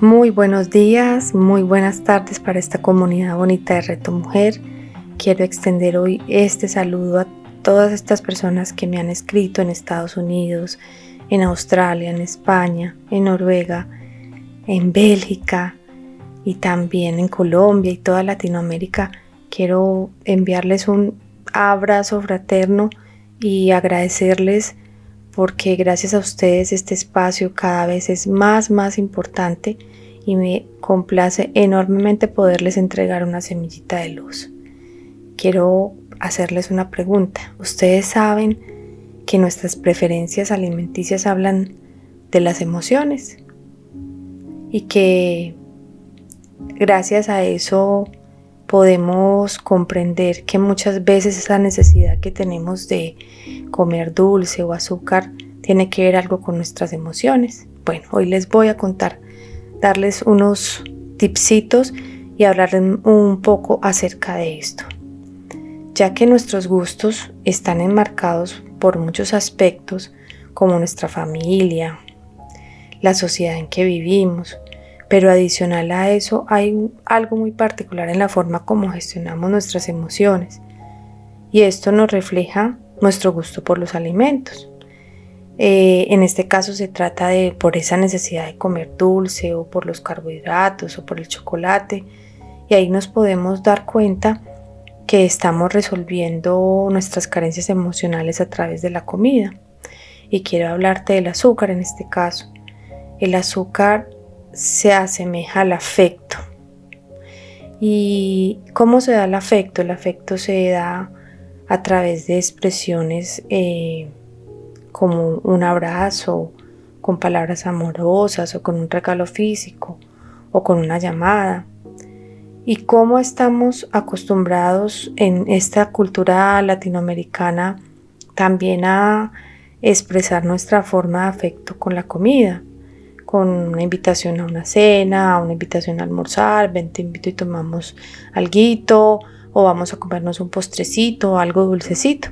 Muy buenos días, muy buenas tardes para esta comunidad bonita de Reto Mujer. Quiero extender hoy este saludo a todas estas personas que me han escrito en Estados Unidos, en Australia, en España, en Noruega, en Bélgica y también en Colombia y toda Latinoamérica. Quiero enviarles un abrazo fraterno y agradecerles porque gracias a ustedes este espacio cada vez es más, más importante y me complace enormemente poderles entregar una semillita de luz. Quiero hacerles una pregunta. Ustedes saben que nuestras preferencias alimenticias hablan de las emociones y que gracias a eso podemos comprender que muchas veces esa necesidad que tenemos de comer dulce o azúcar tiene que ver algo con nuestras emociones. Bueno, hoy les voy a contar, darles unos tipsitos y hablarles un poco acerca de esto. Ya que nuestros gustos están enmarcados por muchos aspectos como nuestra familia, la sociedad en que vivimos, pero adicional a eso hay algo muy particular en la forma como gestionamos nuestras emociones. Y esto nos refleja nuestro gusto por los alimentos. Eh, en este caso se trata de por esa necesidad de comer dulce o por los carbohidratos o por el chocolate. Y ahí nos podemos dar cuenta que estamos resolviendo nuestras carencias emocionales a través de la comida. Y quiero hablarte del azúcar en este caso. El azúcar se asemeja al afecto. ¿Y cómo se da el afecto? El afecto se da a través de expresiones eh, como un abrazo, con palabras amorosas o con un regalo físico o con una llamada. Y cómo estamos acostumbrados en esta cultura latinoamericana también a expresar nuestra forma de afecto con la comida con una invitación a una cena, una invitación a almorzar, ven te invito y tomamos algo o vamos a comernos un postrecito, algo dulcecito.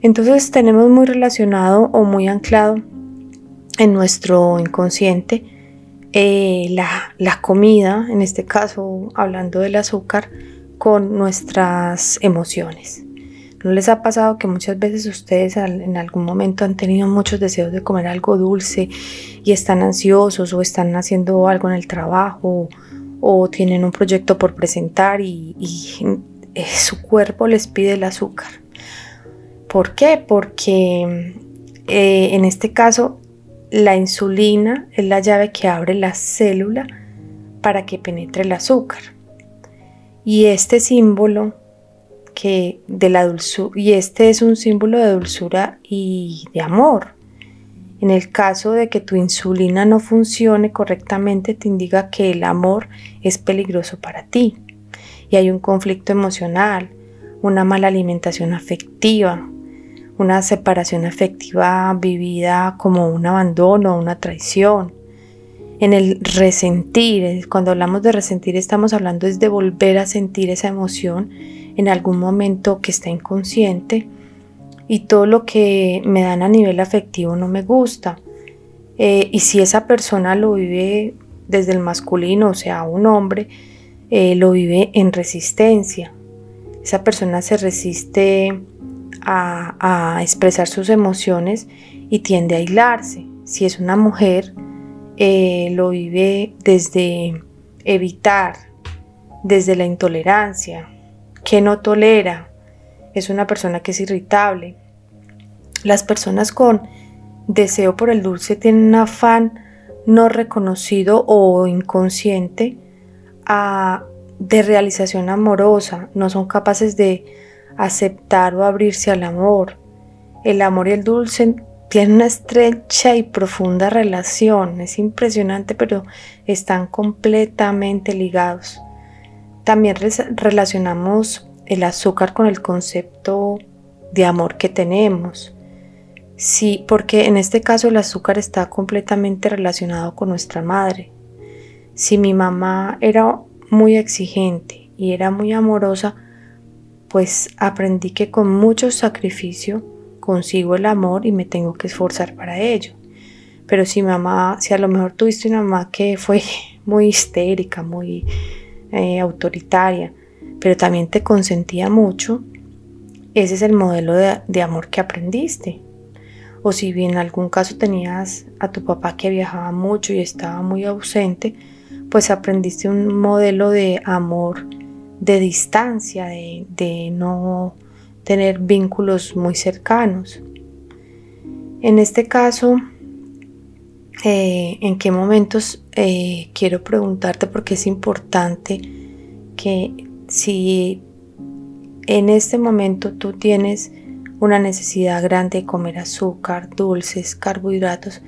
Entonces tenemos muy relacionado o muy anclado en nuestro inconsciente eh, la, la comida, en este caso hablando del azúcar, con nuestras emociones. ¿No les ha pasado que muchas veces ustedes en algún momento han tenido muchos deseos de comer algo dulce y están ansiosos o están haciendo algo en el trabajo o tienen un proyecto por presentar y, eh, su cuerpo les pide el azúcar? ¿Por qué? Porque eh, en este caso la insulina es la llave que abre la célula para que penetre el azúcar. Y este símbolo que de la dulzura, y este es un símbolo de dulzura y de amor. En el caso de que tu insulina no funcione correctamente, te indica que el amor es peligroso para ti. Y hay un conflicto emocional, una mala alimentación afectiva, una separación afectiva vivida como un abandono, una traición. En el resentir, cuando hablamos de resentir estamos hablando es de volver a sentir esa emoción en algún momento que está inconsciente y todo lo que me dan a nivel afectivo no me gusta. Eh, y si esa persona lo vive desde el masculino, o sea, un hombre, eh, lo vive en resistencia. Esa persona se resiste a, expresar sus emociones y tiende a aislarse. Si es una mujer, eh, lo vive desde evitar, desde la intolerancia, que no tolera, es una persona que es irritable. Las personas con deseo por el dulce tienen un afán no reconocido o inconsciente de realización amorosa, no son capaces de aceptar o abrirse al amor. El amor y el dulce tienen una estrecha y profunda relación, es impresionante, pero están completamente ligados también relacionamos el azúcar con el concepto de amor que tenemos. Sí, porque en este caso el azúcar está completamente relacionado con nuestra madre. Si mi mamá era muy exigente y era muy amorosa, pues aprendí que con mucho sacrificio consigo el amor y me tengo que esforzar para ello. Pero si mamá, si a lo mejor tuviste una mamá que fue muy histérica, muy eh, autoritaria, pero también te consentía mucho, ese es el modelo de, de amor que aprendiste. O si bien en algún caso tenías a tu papá que viajaba mucho y estaba muy ausente, pues aprendiste un modelo de amor de distancia, de, no tener vínculos muy cercanos. En este caso, eh, ¿en qué momentos eh, quiero preguntarte? Porque es importante que si en este momento tú tienes una necesidad grande de comer azúcar, dulces, carbohidratos,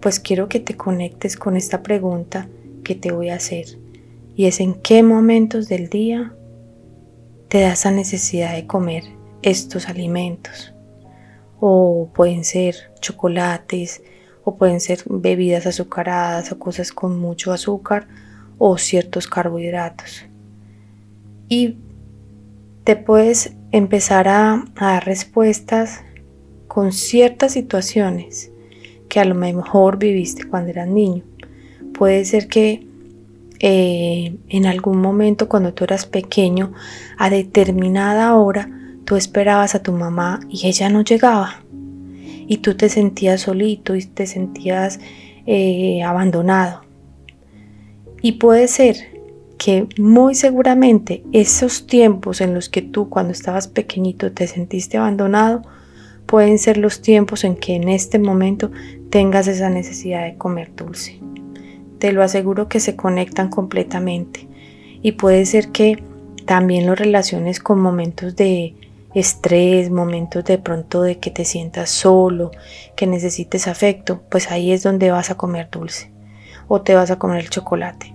pues quiero que te conectes con esta pregunta que te voy a hacer y es en qué momentos del día te da esa necesidad de comer estos alimentos. O pueden ser chocolates, o pueden ser bebidas azucaradas o cosas con mucho azúcar o ciertos carbohidratos. Y te puedes empezar a, dar respuestas con ciertas situaciones que a lo mejor viviste cuando eras niño. Puede ser que eh, en algún momento cuando tú eras pequeño, a determinada hora, tú esperabas a tu mamá y ella no llegaba. Y tú te sentías solito y te sentías eh, abandonado. Y puede ser que muy seguramente esos tiempos en los que tú cuando estabas pequeñito te sentiste abandonado, pueden ser los tiempos en que en este momento tengas esa necesidad de comer dulce te lo aseguro que se conectan completamente. Y puede ser que también lo relaciones con momentos de estrés, momentos de pronto de que te sientas solo, que necesites afecto, pues ahí es donde vas a comer dulce o te vas a comer el chocolate.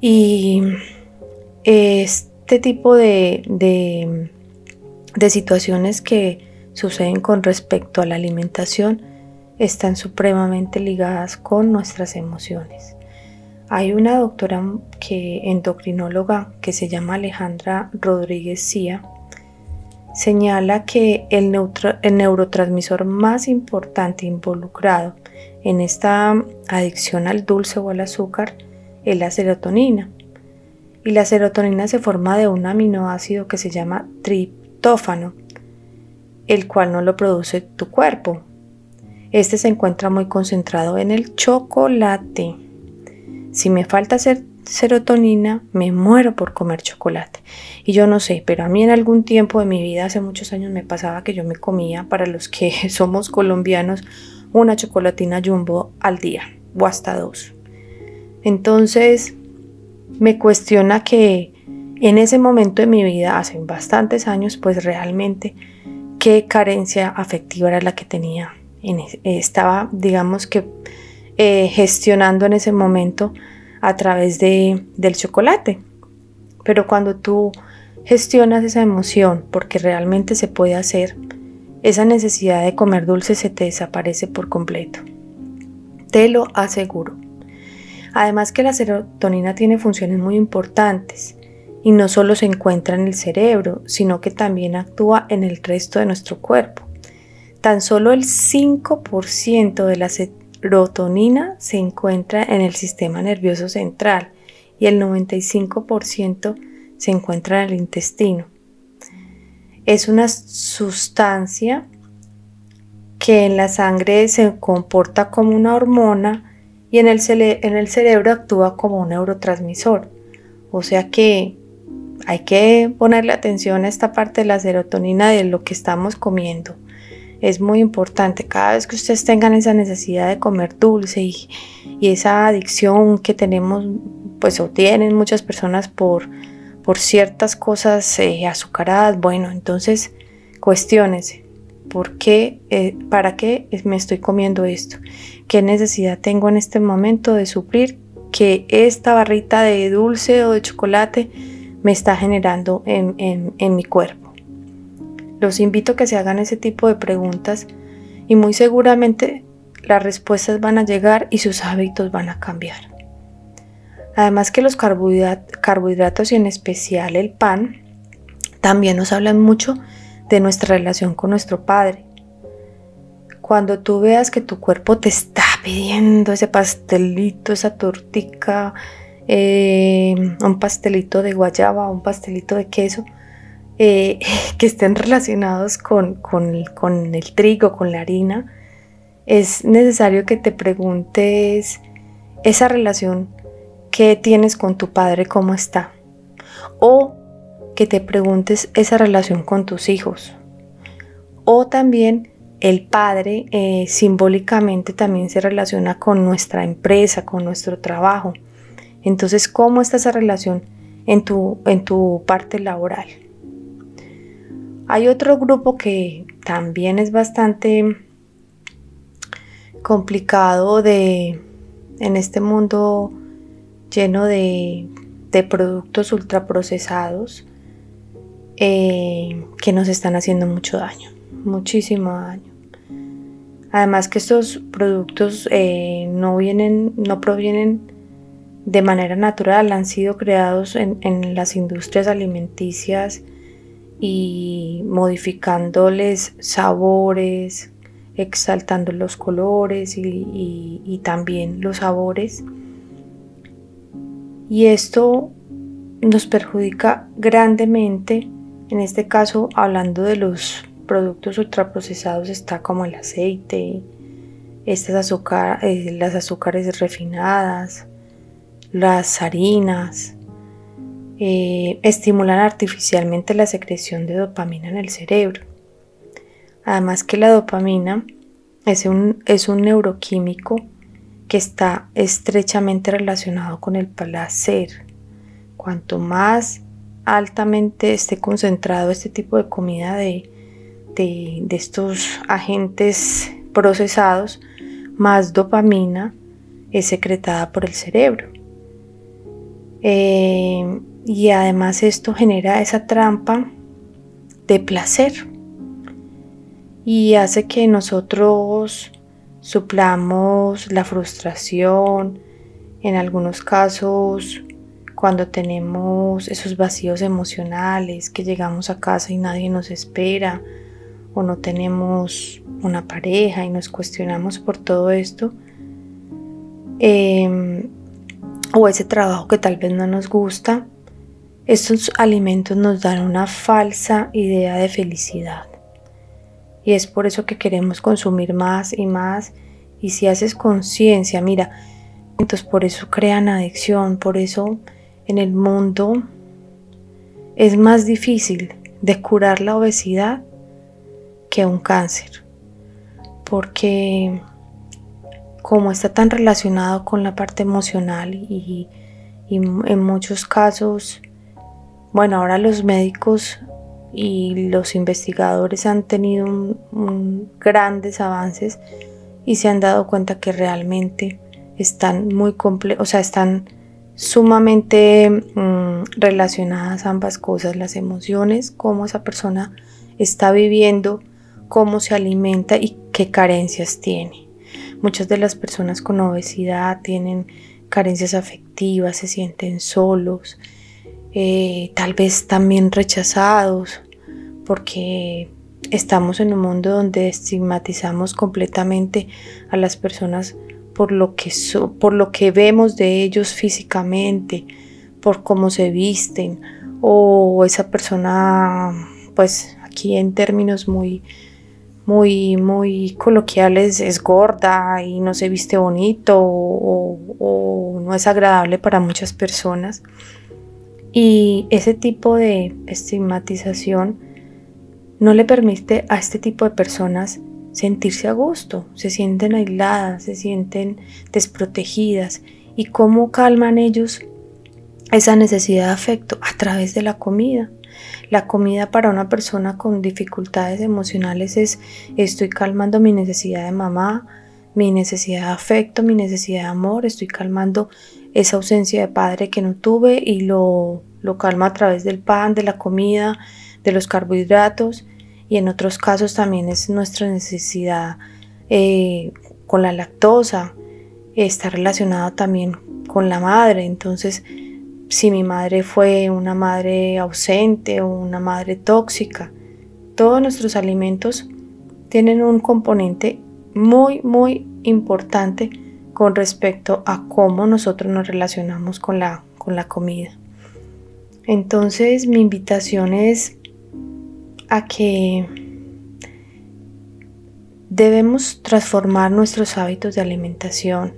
Y este tipo de, de, situaciones que suceden con respecto a la alimentación están supremamente ligadas con nuestras emociones. Hay una doctora que, endocrinóloga que se llama Alejandra Rodríguez Cía, señala que el, neurotransmisor más importante involucrado en esta adicción al dulce o al azúcar es la serotonina. Y la serotonina se forma de un aminoácido que se llama triptófano, el cual no lo produce tu cuerpo, este se encuentra muy concentrado en el chocolate. Si me falta serotonina, me muero por comer chocolate. Y yo no sé, pero a mí en algún tiempo de mi vida, hace muchos años, me pasaba que yo me comía, para los que somos colombianos, una chocolatina jumbo al día o hasta dos. Entonces, me cuestiona que en ese momento de mi vida, hace bastantes años, pues realmente qué carencia afectiva era la que tenía estaba, digamos que, eh, gestionando en ese momento a través de, del chocolate. Pero cuando tú gestionas esa emoción, porque realmente se puede hacer, esa necesidad de comer dulce se te desaparece por completo. Te lo aseguro. Además que la serotonina tiene funciones muy importantes y no solo se encuentra en el cerebro, sino que también actúa en el resto de nuestro cuerpo. Tan solo el 5% de la serotonina se encuentra en el sistema nervioso central y el 95% se encuentra en el intestino. Es una sustancia que en la sangre se comporta como una hormona y en el, en el cerebro actúa como un neurotransmisor. O sea que hay que ponerle atención a esta parte de la serotonina de lo que estamos comiendo es muy importante. Cada vez que ustedes tengan esa necesidad de comer dulce y, esa adicción que tenemos, pues o tienen muchas personas por, por ciertas cosas eh, azucaradas, bueno, entonces cuestiones. ¿Por qué? Eh, ¿Para qué me estoy comiendo esto? ¿Qué necesidad tengo en este momento de suplir que esta barrita de dulce o de chocolate me está generando en, en mi cuerpo. Los invito a que se hagan ese tipo de preguntas y muy seguramente las respuestas van a llegar y sus hábitos van a cambiar. Además que los carbohidratos y en especial el pan también nos hablan mucho de nuestra relación con nuestro Padre. Cuando tú veas que tu cuerpo te está pidiendo ese pastelito, esa tortica, eh, un pastelito de guayaba, un pastelito de queso, eh, que estén relacionados con, con el trigo, con la harina, es necesario que te preguntes esa relación que tienes con tu padre, cómo está. O que te preguntes esa relación con tus hijos. O también el padre eh, simbólicamente también se relaciona con nuestra empresa, con nuestro trabajo. Entonces, ¿cómo está esa relación en tu, en tu parte laboral? Hay otro grupo que también es bastante complicado de en este mundo lleno de, de productos ultraprocesados eh, que nos están haciendo mucho daño, muchísimo daño. Además que estos productos eh, no vienen, no provienen de manera natural, han sido creados en, en las industrias alimenticias y modificándoles sabores, exaltando los colores y, también los sabores. Y esto nos perjudica grandemente, en este caso hablando de los productos ultraprocesados está como el aceite, estas azúcar, eh, las azúcares refinadas, las harinas, eh, estimulan artificialmente la secreción de dopamina en el cerebro. Además que la dopamina es un, es un neuroquímico que está estrechamente relacionado con el placer. Cuanto más altamente esté concentrado este tipo de comida de, de, estos agentes procesados, más dopamina es secretada por el cerebro. Eh, y además esto genera esa trampa de placer y hace que nosotros suplamos la frustración, en algunos casos cuando tenemos esos vacíos emocionales, que llegamos a casa y nadie nos espera, o no tenemos una pareja y nos cuestionamos por todo esto, em, o ese trabajo que tal vez no nos gusta, estos alimentos nos dan una falsa idea de felicidad. Y es por eso que queremos consumir más y más. Y si haces conciencia, mira, entonces por eso crean adicción, por eso en el mundo es más difícil de curar la obesidad que un cáncer. Porque como está tan relacionado con la parte emocional y, y en muchos casos, bueno, ahora los médicos y los investigadores han tenido grandes avances y se han dado cuenta que realmente están muy o sea, están sumamente mm, relacionadas ambas cosas, las emociones, cómo esa persona está viviendo, cómo se alimenta y qué carencias tiene. Muchas de las personas con obesidad tienen carencias afectivas, se sienten solos, eh, tal vez también rechazados, porque estamos en un mundo donde estigmatizamos completamente a las personas por lo que, por lo que vemos de ellos físicamente, por cómo se visten, o esa persona, pues aquí en términos muy, muy, muy coloquiales, es gorda y no se viste bonito o no es agradable para muchas personas. Y ese tipo de estigmatización no le permite a este tipo de personas sentirse a gusto, se sienten aisladas, se sienten desprotegidas. ¿Y cómo calman ellos esa necesidad de afecto? A través de la comida. La comida para una persona con dificultades emocionales es estoy calmando mi necesidad de mamá, mi necesidad de afecto, mi necesidad de amor, estoy calmando esa ausencia de padre que no tuve y lo, lo calmo a través del pan, de la comida, de los carbohidratos. Y en otros casos también es nuestra necesidad eh, con la lactosa, está relacionada también con la madre, entonces si mi madre fue una madre ausente o una madre tóxica, todos nuestros alimentos tienen un componente muy, muy importante con respecto a cómo nosotros nos relacionamos con la, con la comida. Entonces mi invitación es a que debemos transformar nuestros hábitos de alimentación,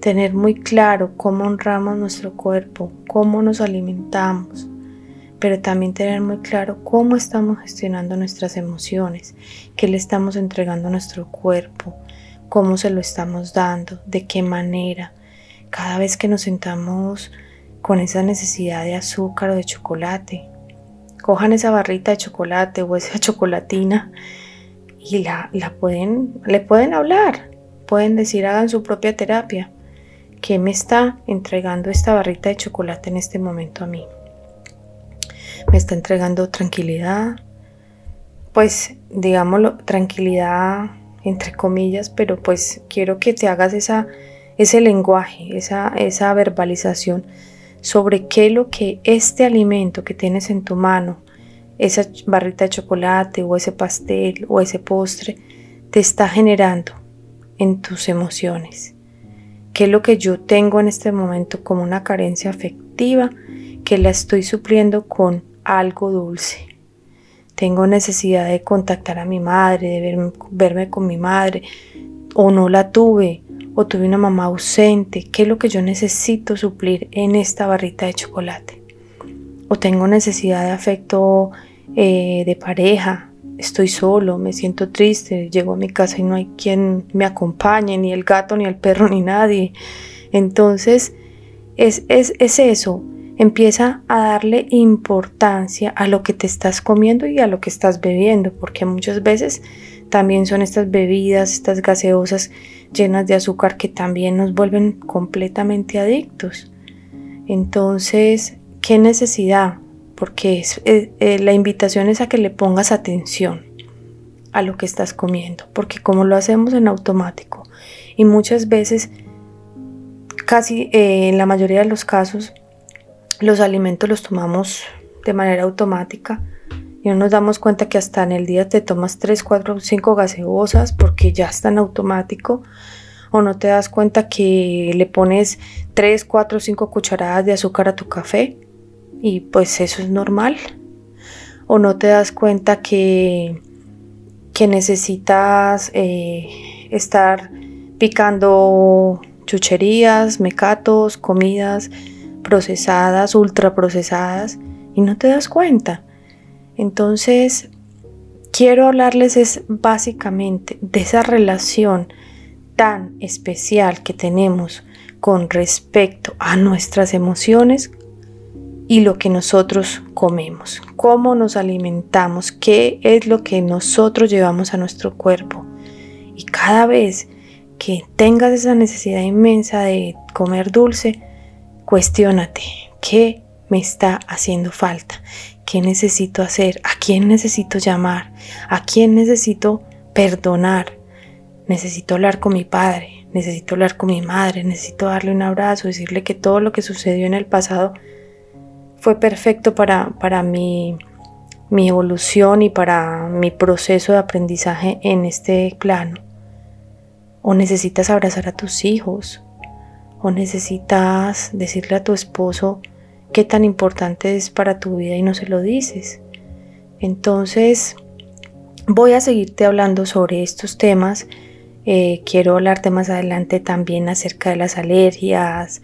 tener muy claro cómo honramos nuestro cuerpo, cómo nos alimentamos, pero también tener muy claro cómo estamos gestionando nuestras emociones, qué le estamos entregando a nuestro cuerpo, cómo se lo estamos dando, de qué manera. Cada vez que nos sentamos con esa necesidad de azúcar o de chocolate, cojan esa barrita de chocolate o esa chocolatina y la, la pueden, le pueden hablar, pueden decir hagan su propia terapia. ¿Qué me está entregando esta barrita de chocolate en este momento a mí? me está entregando tranquilidad, pues digámoslo, tranquilidad entre comillas, pero pues quiero que te hagas esa, ese lenguaje, esa, esa verbalización sobre qué es lo que este alimento que tienes en tu mano, esa barrita de chocolate o ese pastel o ese postre, te está generando en tus emociones. ¿Qué es lo que yo tengo en este momento como una carencia afectiva que la estoy supliendo con algo dulce. Tengo necesidad de contactar a mi madre, de verme, con mi madre, o no la tuve, o tuve una mamá ausente. ¿Qué es lo que yo necesito suplir en esta barrita de chocolate? O tengo necesidad de afecto eh, de pareja, estoy solo, me siento triste, llego a mi casa y no hay quien me acompañe, ni el gato, ni el perro, ni nadie. Entonces, es, es, es eso, Empieza a darle importancia a lo que te estás comiendo y a lo que estás bebiendo, porque muchas veces también son estas bebidas, estas gaseosas llenas de azúcar que también nos vuelven completamente adictos. Entonces, ¿qué necesidad? Porque eh, eh, la invitación es a que le pongas atención a lo que estás comiendo, porque como lo hacemos en automático y muchas veces, casi eh, en la mayoría de los casos, los alimentos los tomamos de manera automática y no nos damos cuenta que hasta en el día te tomas 3, 4, 5 gaseosas porque ya está en automático o no te das cuenta que le pones 3, 4, 5 cucharadas de azúcar a tu café y pues eso es normal. O no te das cuenta que, que necesitas eh, estar picando chucherías, mecatos, comidas, procesadas, ultraprocesadas, y no te das cuenta. Entonces, quiero hablarles es básicamente de esa relación tan especial que tenemos con respecto a nuestras emociones y lo que nosotros comemos, cómo nos alimentamos, qué es lo que nosotros llevamos a nuestro cuerpo. Y cada vez que tengas esa necesidad inmensa de comer dulce, Cuestiónate, ¿qué me está haciendo falta? ¿Qué necesito hacer? ¿A quién necesito llamar? ¿A quién necesito perdonar? Necesito hablar con mi padre, necesito hablar con mi madre, necesito darle un abrazo, decirle que todo lo que sucedió en el pasado fue perfecto para, para mi, mi evolución y para mi proceso de aprendizaje en este plano. O necesitas abrazar a tus hijos, o necesitas decirle a tu esposo qué tan importante es para tu vida y no se lo dices. Entonces, voy a seguirte hablando sobre estos temas. Eh, quiero hablarte más adelante también acerca de las alergias,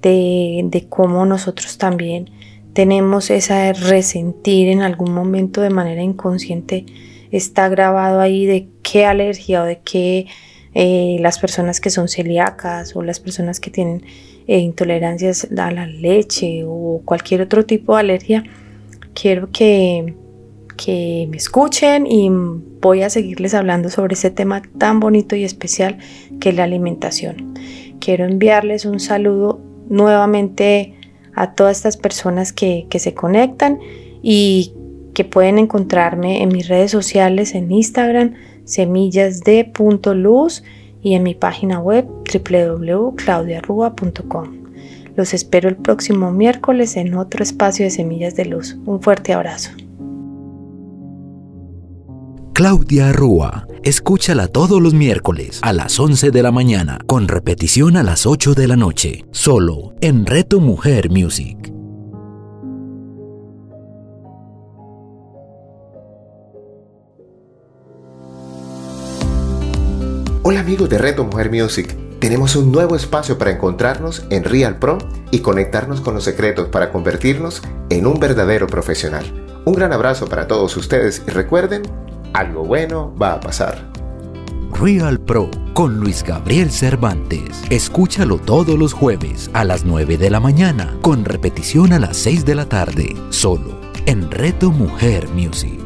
de, de cómo nosotros también tenemos esa resentir en algún momento de manera inconsciente. Está grabado ahí de qué alergia o de qué eh, las personas que son celíacas o las personas que tienen eh, intolerancias a la leche o cualquier otro tipo de alergia, quiero que, que me escuchen y voy a seguirles hablando sobre ese tema tan bonito y especial que es la alimentación. Quiero enviarles un saludo nuevamente a todas estas personas que, que se conectan y que pueden encontrarme en mis redes sociales en Instagram semillasde.luz y en mi página web www.claudiarrua.com. Los espero el próximo miércoles en otro espacio de Semillas de Luz. Un fuerte abrazo. Claudia Rúa. Escúchala todos los miércoles a las 11 de la mañana, con repetición a las 8 de la noche, solo en Reto Mujer Music. Amigos de Reto Mujer Music. Tenemos un nuevo espacio para encontrarnos en Real Pro y conectarnos con los secretos para convertirnos en un verdadero profesional. Un gran abrazo para todos ustedes y recuerden algo bueno va a pasar. Real Pro con Luis Gabriel Cervantes. Escúchalo todos los jueves a las 9 de la mañana, con repetición a las 6 de la tarde, solo en Reto Mujer Music.